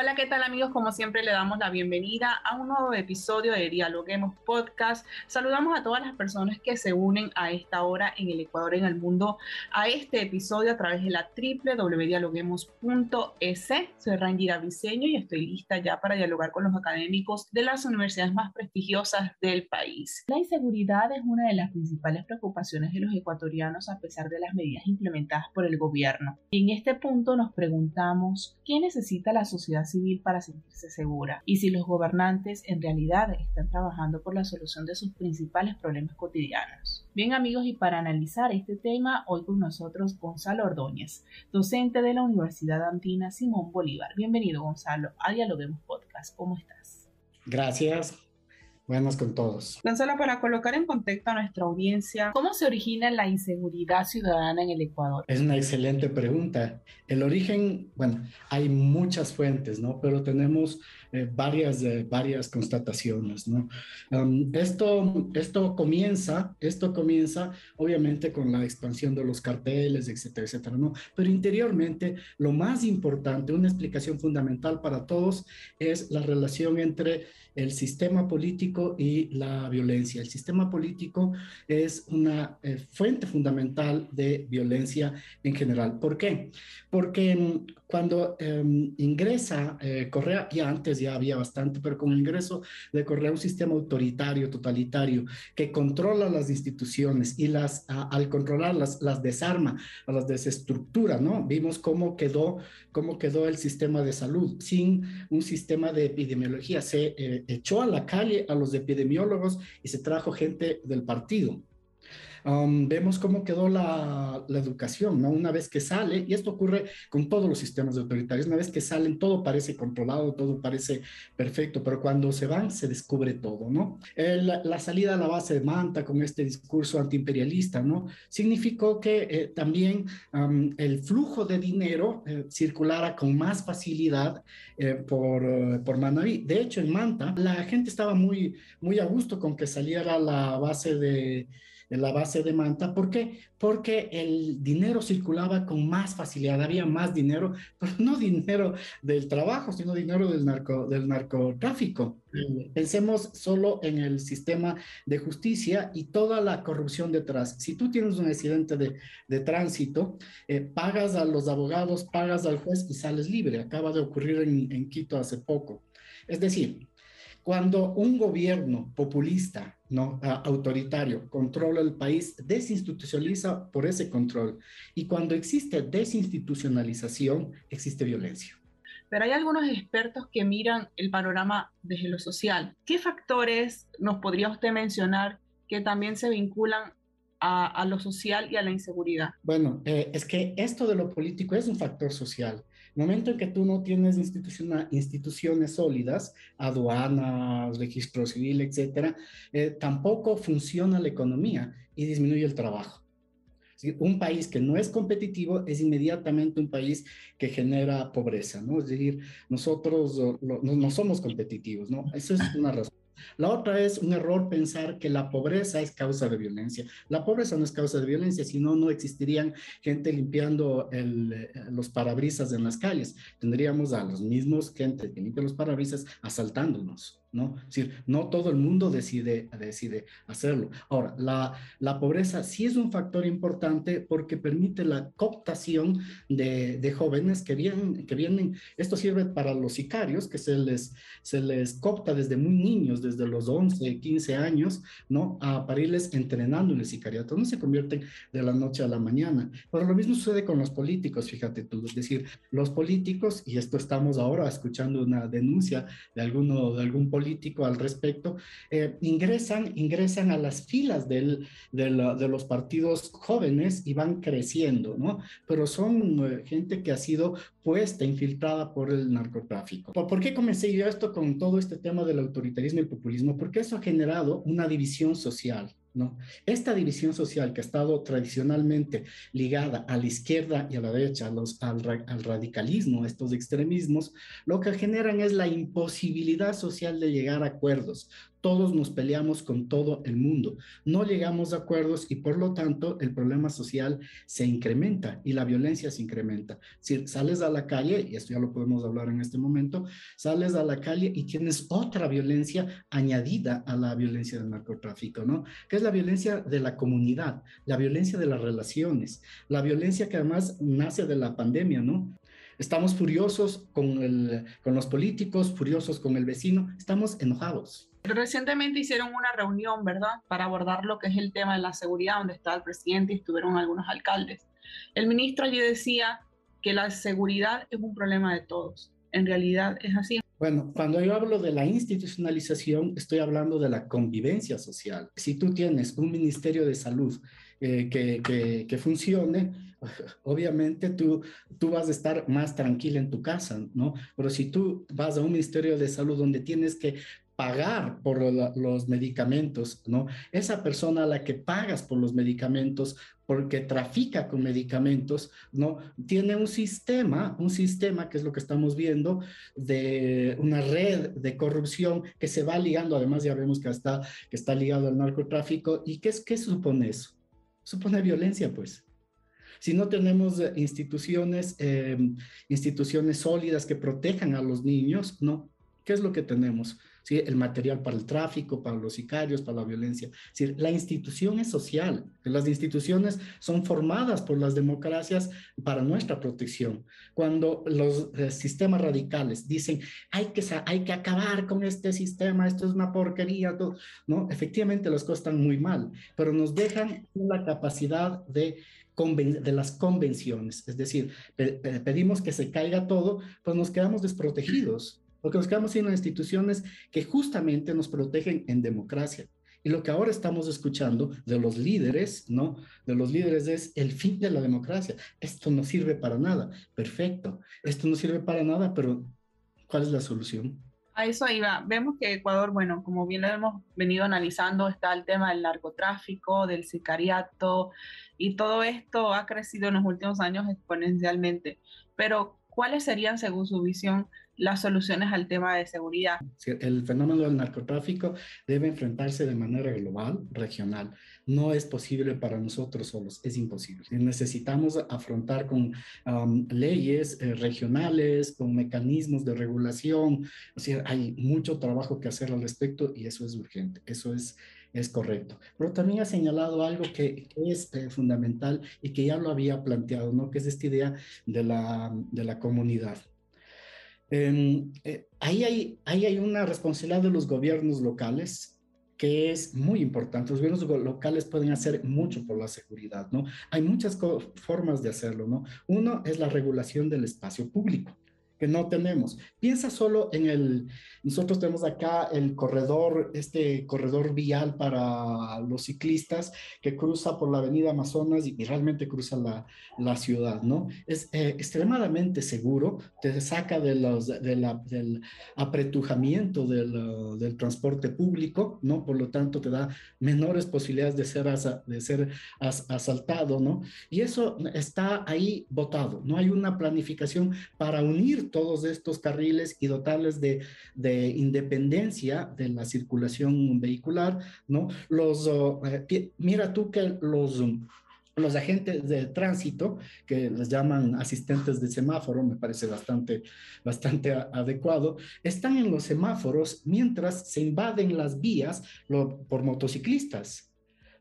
Hola, ¿qué tal amigos? Como siempre le damos la bienvenida a un nuevo episodio de Dialoguemos Podcast. Saludamos a todas las personas que se unen a esta hora en el Ecuador, en el mundo, a este episodio a través de la www.dialoguemos.es. Soy Rangira Briseño y estoy lista ya para dialogar con los académicos de las universidades más prestigiosas del país. La inseguridad es una de las principales preocupaciones de los ecuatorianos a pesar de las medidas implementadas por el gobierno. Y en este punto nos preguntamos, ¿qué necesita la sociedad civil para sentirse segura? Y si los gobernantes en realidad están trabajando por la solución de sus principales problemas cotidianos. Bien amigos, y para analizar este tema, hoy con nosotros Gonzalo Ordóñez, docente de la Universidad Andina Simón Bolívar. Bienvenido Gonzalo a Dialoguemos Podcast. ¿Cómo estás? Gracias, Buenas con todos. Gonzalo, para colocar en contexto a nuestra audiencia, ¿cómo se origina la inseguridad ciudadana en el Ecuador? Es una excelente pregunta. El origen, bueno, hay muchas fuentes, ¿no? Pero tenemos eh, varias, eh, varias constataciones, ¿no? Um, esto, esto comienza, esto comienza obviamente con la expansión de los carteles, etcétera, etcétera, ¿no? Pero interiormente, lo más importante, una explicación fundamental para todos es la relación entre el sistema político y la violencia. El sistema político es una eh, fuente fundamental de violencia en general. ¿Por qué? Porque mm, cuando em, ingresa eh, Correa, y antes ya había bastante, pero con el ingreso de Correa, un sistema autoritario, totalitario, que controla las instituciones y las, al controlarlas, las desarma, las desestructura, ¿no? Vimos cómo quedó, cómo quedó el sistema de salud sin un sistema de epidemiología. Se eh, echó a la calle a los epidemiólogos y se trajo gente del partido. Um, vemos cómo quedó la, la, educación, ¿no? Una vez que sale, y esto ocurre con todos los sistemas autoritarios, una vez que salen todo parece controlado, todo parece perfecto, pero cuando se van se descubre todo, ¿no? la salida a la base de Manta con este discurso antiimperialista, ¿no? Significó que eh, también um, el flujo de dinero eh, circulara con más facilidad eh, por, por Manaví. De hecho, en Manta la gente estaba muy, muy a gusto con que saliera la base de en la base de Manta. ¿Por qué? Porque el dinero circulaba con más facilidad, había más dinero, pero no dinero del trabajo, sino dinero del, narco, del narcotráfico. Pensemos solo en el sistema de justicia y toda la corrupción detrás. Si tú tienes un accidente de, de tránsito, eh, pagas a los abogados, pagas al juez y sales libre. Acaba de ocurrir en, en Quito hace poco. Es decir, cuando un gobierno populista, no autoritario, controla el país, desinstitucionaliza por ese control. Y cuando existe desinstitucionalización, existe violencia. Pero hay algunos expertos que miran el panorama desde lo social. ¿Qué factores nos podría usted mencionar que también se vinculan a, lo social y a la inseguridad? Bueno, eh, es que esto de lo político es un factor social. El momento en que tú no tienes instituciones sólidas, aduanas, registro civil, etcétera, eh, tampoco funciona la economía y disminuye el trabajo. Un país que no es competitivo es inmediatamente un país que genera pobreza, ¿no? Es decir, nosotros no, somos competitivos, ¿no? Eso es una razón. La otra es un error pensar que la pobreza es causa de violencia. La pobreza no es causa de violencia, sino no existirían gente limpiando eh, los parabrisas en las calles. Tendríamos a los mismos gente que limpia los parabrisas asaltándonos. ¿no? Es decir, no todo el mundo decide, decide hacerlo. Ahora, la, la pobreza sí es un factor importante porque permite la cooptación de, de, jóvenes que vienen, que vienen, esto sirve para los sicarios, que se les, se les copta desde muy niños, desde los 11, 15 años, ¿no? A, para irles entrenando en el sicariato, no se convierten de la noche a la mañana. Pero lo mismo sucede con los políticos, fíjate tú, es decir, los políticos, y esto estamos ahora escuchando una denuncia de, alguno, de algún político, al respecto, eh, ingresan, ingresan a las filas del, de los partidos jóvenes y van creciendo, ¿no? Pero son eh, gente que ha sido puesta, infiltrada por el narcotráfico. ¿Por, ¿Por qué comencé yo esto con todo este tema del autoritarismo y populismo? Porque eso ha generado una división social. ¿no? Esta división social que ha estado tradicionalmente ligada a la izquierda y a la derecha, al, al, radicalismo, estos extremismos, lo que generan es la imposibilidad social de llegar a acuerdos, todos nos peleamos con todo el mundo, no llegamos a acuerdos y por lo tanto el problema social se incrementa y la violencia se incrementa. Si sales a la calle, y esto ya lo podemos hablar en este momento, sales a la calle y tienes otra violencia añadida a la violencia del narcotráfico, ¿no? Que es la violencia de la comunidad, la violencia de las relaciones, la violencia que además nace de la pandemia, ¿no? Estamos furiosos con, los políticos, furiosos con el vecino, estamos enojados Recientemente hicieron una reunión, ¿verdad?, para abordar lo que es el tema de la seguridad, donde está el presidente y estuvieron algunos alcaldes. El ministro allí decía que la seguridad es un problema de todos. En realidad es así. Bueno, cuando yo hablo de la institucionalización, estoy hablando de la convivencia social. Si tú tienes un Ministerio de Salud eh, que, funcione, obviamente tú, tú vas a estar más tranquila en tu casa, ¿no? Pero si tú vas a un Ministerio de Salud donde tienes que pagar por los medicamentos, ¿no? Esa persona a la que pagas por los medicamentos porque trafica con medicamentos, ¿no? Tiene un sistema, un sistema que es lo que estamos viendo, de una red de corrupción que se va ligando, además ya vemos que está, que está ligado al narcotráfico. ¿Y qué, qué supone eso? Supone violencia, pues. Si no tenemos eh, instituciones, eh, instituciones sólidas que protejan a los niños, ¿no? ¿Qué es lo que tenemos? ¿sí? el material para el tráfico, para los sicarios, para la violencia. Decir, la institución es social, las instituciones son formadas por las democracias para nuestra protección. Cuando los eh, sistemas radicales dicen, hay que, hay que acabar con este sistema, esto es una porquería, todo, ¿no? Efectivamente las cosas están muy mal, pero nos dejan la capacidad de de las convenciones, es decir, pedimos que se caiga todo, pues nos quedamos desprotegidos porque nos quedamos sin instituciones que justamente nos protegen en democracia. Y lo que ahora estamos escuchando de los líderes, ¿no? De los líderes es el fin de la democracia. Esto no sirve para nada. Perfecto. Esto no sirve para nada, pero ¿cuál es la solución? A eso va. Vemos que Ecuador, bueno, como bien lo hemos venido analizando, está el tema del narcotráfico, del sicariato, y todo esto ha crecido en los últimos años exponencialmente. Pero, ¿cuáles serían, según su visión, las soluciones al tema de seguridad. El fenómeno del narcotráfico debe enfrentarse de manera global, regional. No es posible para nosotros solos, es imposible. Necesitamos afrontar con um, leyes eh, regionales, con mecanismos de regulación. O sea, hay mucho trabajo que hacer al respecto y eso es urgente, eso es, es correcto. Pero también ha señalado algo que, es eh, fundamental y que ya lo había planteado, ¿no? Que es esta idea de la, de la comunidad. Em, eh, ahí, hay, ahí hay una responsabilidad de los gobiernos locales que es muy importante. Los gobiernos locales pueden hacer mucho por la seguridad, ¿no? Hay muchas formas de hacerlo, ¿no? Uno es la regulación del espacio público que no tenemos. Piensa solo en el, nosotros tenemos acá el corredor, este corredor vial para los ciclistas que cruza por la avenida Amazonas y, realmente cruza la, la, ciudad, ¿no? Es eh, extremadamente seguro, te saca de los, de la, del apretujamiento del, del, transporte público, ¿no? Por lo tanto, te da menores posibilidades de ser, de ser asaltado, ¿no? Y eso está ahí votado, no hay una planificación para unir todos estos carriles y dotarles de, de independencia de la circulación vehicular, ¿no? Los, oh, eh, mira tú que los los agentes de tránsito, que les llaman asistentes de semáforo, me parece bastante, bastante adecuado, están en los semáforos mientras se invaden las vías por motociclistas,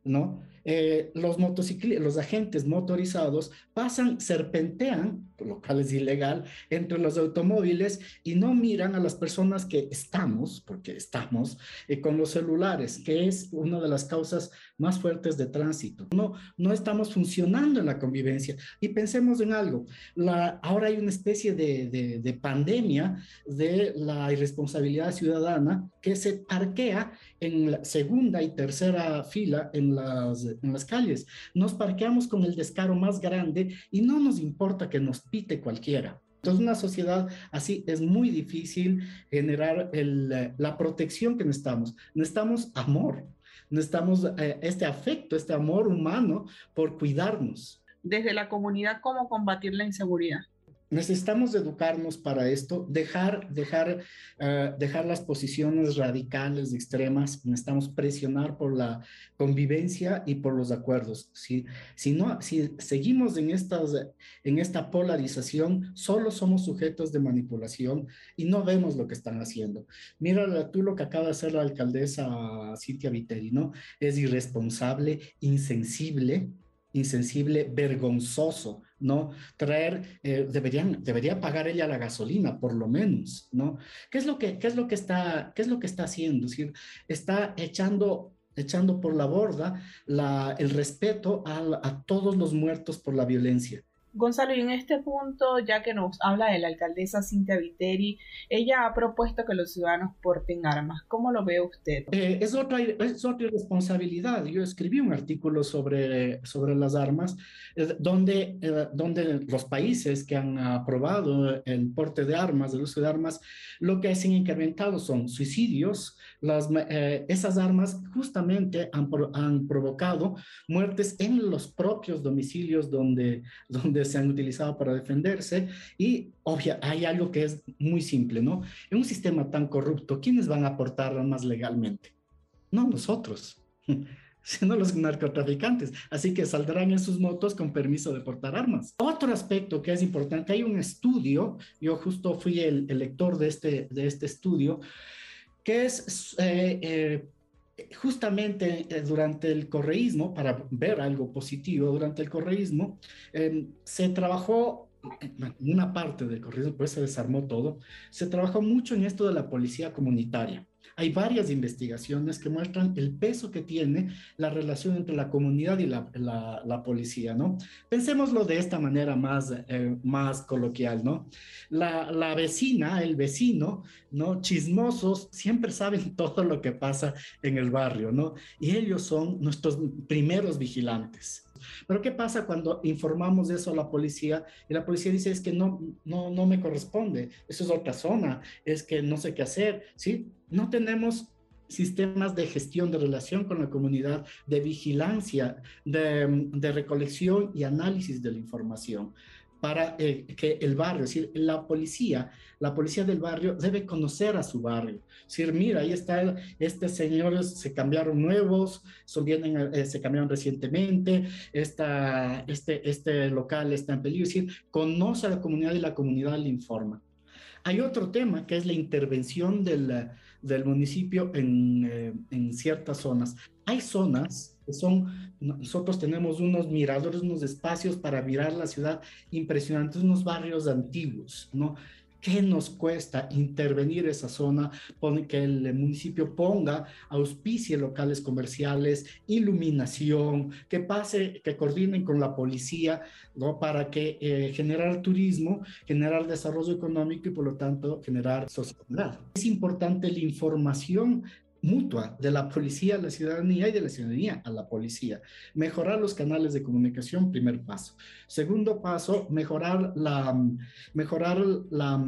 ¿no? Eh, los los agentes motorizados pasan, serpentean, lo cual es ilegal, entre los automóviles y no miran a las personas que estamos, porque estamos, eh, con los celulares, que es una de las causas más fuertes de tránsito. No, no estamos funcionando en la convivencia. Y pensemos en algo, la, ahora hay una especie de, de, de pandemia de la irresponsabilidad ciudadana que se parquea en la segunda y tercera fila en las, en las calles. Nos parqueamos con el descaro más grande y no nos importa que nos pite cualquiera. Entonces, una sociedad así es muy difícil generar el, la protección que necesitamos. Necesitamos amor, necesitamos eh, este afecto, este amor humano por cuidarnos. Desde la comunidad, ¿cómo combatir la inseguridad? Necesitamos educarnos para esto, dejar, dejar, uh, dejar las posiciones radicales, extremas, necesitamos presionar por la convivencia y por los acuerdos. Si, si, no, si seguimos en, estas, en esta polarización, solo somos sujetos de manipulación y no vemos lo que están haciendo. Mira tú lo que acaba de hacer la alcaldesa Cintia Viteri, ¿no? Es irresponsable, insensible, insensible, vergonzoso, ¿no? Traer, eh, deberían, debería pagar ella la gasolina, por lo menos, ¿no? ¿Qué es lo que, qué es lo que, está, qué es lo que está haciendo? Es está echando echando por la borda la, el respeto a, a todos los muertos por la violencia. Gonzalo, y en este punto, ya que nos habla de la alcaldesa Cintia Viteri, ella ha propuesto que los ciudadanos porten armas. ¿Cómo lo ve usted? Eh, es, otra, es otra responsabilidad. Yo escribí un artículo sobre, sobre las armas, eh, donde, eh, donde los países que han aprobado el porte de armas, el uso de armas, lo que se han incrementado son suicidios. Las, esas armas justamente han, han provocado muertes en los propios domicilios donde, donde se han utilizado para defenderse y obvia, hay algo que es muy simple, ¿no? En un sistema tan corrupto, ¿quiénes van a aportar armas legalmente? No nosotros, sino los narcotraficantes. Así que saldrán en sus motos con permiso de portar armas. Otro aspecto que es importante, hay un estudio, yo justo fui el, lector de este, de este estudio, que es... Eh, eh, justamente eh, durante el correísmo, para ver algo positivo, durante el correísmo, em, se trabajó, una parte del correísmo, pues se desarmó todo, se trabajó mucho en esto de la policía comunitaria. Hay varias investigaciones que muestran el peso que tiene la relación entre la comunidad y la, policía, ¿no? Pensémoslo de esta manera más, eh, más coloquial, ¿no? La, la vecina, el vecino, ¿no? Chismosos, siempre saben todo lo que pasa en el barrio, ¿no? Y ellos son nuestros primeros vigilantes. Pero ¿qué pasa cuando informamos eso a la policía y la policía dice es que no, no, no me corresponde, eso es otra zona, es que no sé qué hacer, ¿sí? No tenemos sistemas de gestión de relación con la comunidad, de vigilancia, de, de recolección y análisis de la información para que el barrio, es decir, la policía, la policía del barrio debe conocer a su barrio. Es decir, mira, ahí está, estos señores se cambiaron nuevos, son, vienen, eh, se cambiaron recientemente, esta, este, este local está en peligro. Es decir, conoce a la comunidad y la comunidad le informa. Hay otro tema que es la intervención del, del municipio en, eh, en ciertas zonas. Hay zonas son, nosotros tenemos unos miradores, unos espacios para mirar la ciudad impresionantes, unos barrios antiguos, ¿no? ¿Qué nos cuesta intervenir esa zona? Que el municipio ponga, auspicie locales comerciales, iluminación, que pase, que coordinen con la policía, ¿no? Para que eh, generar turismo, generar desarrollo económico y por lo tanto generar sociedad. Es importante la información mutua de la policía a la ciudadanía y de la ciudadanía a la policía. Mejorar los canales de comunicación, primer paso. Segundo paso, mejorar la, mejorar la,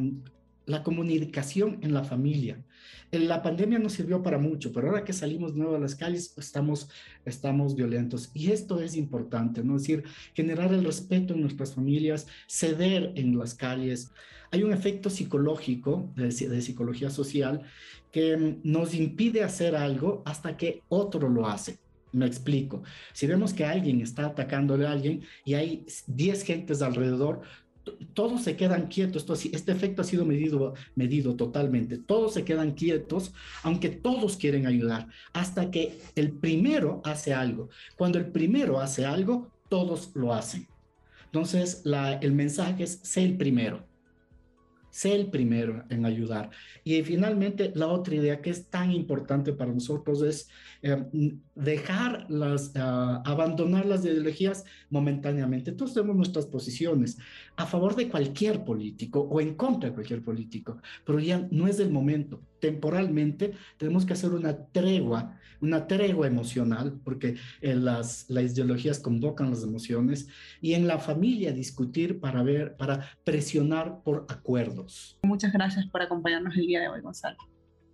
la comunicación en la familia. La pandemia nos sirvió para mucho, pero ahora que salimos nuevo a las calles, estamos, estamos violentos. Y esto es importante, ¿no? Es decir, generar el respeto en nuestras familias, ceder en las calles. Hay un efecto psicológico, de, de psicología social, que nos impide hacer algo hasta que otro lo hace. Me explico. Si vemos que alguien está atacándole a alguien y hay 10 gentes alrededor, todos se quedan quietos, esto, este efecto ha sido medido, medido totalmente, todos se quedan quietos, aunque todos quieren ayudar, hasta que el primero hace algo. Cuando el primero hace algo, todos lo hacen. Entonces, la, el mensaje es, sé el primero sé el primero en ayudar. Y finalmente, la otra idea que es tan importante para nosotros es eh, dejar las, ah, abandonar las ideologías momentáneamente. Todos tenemos nuestras posiciones a favor de cualquier político o en contra de cualquier político, pero ya no es el momento. Temporalmente tenemos que hacer una tregua, una tregua emocional, porque eh, las, las ideologías convocan las emociones, y en la familia discutir para ver, para presionar por acuerdos. Muchas gracias por acompañarnos el día de hoy, Gonzalo.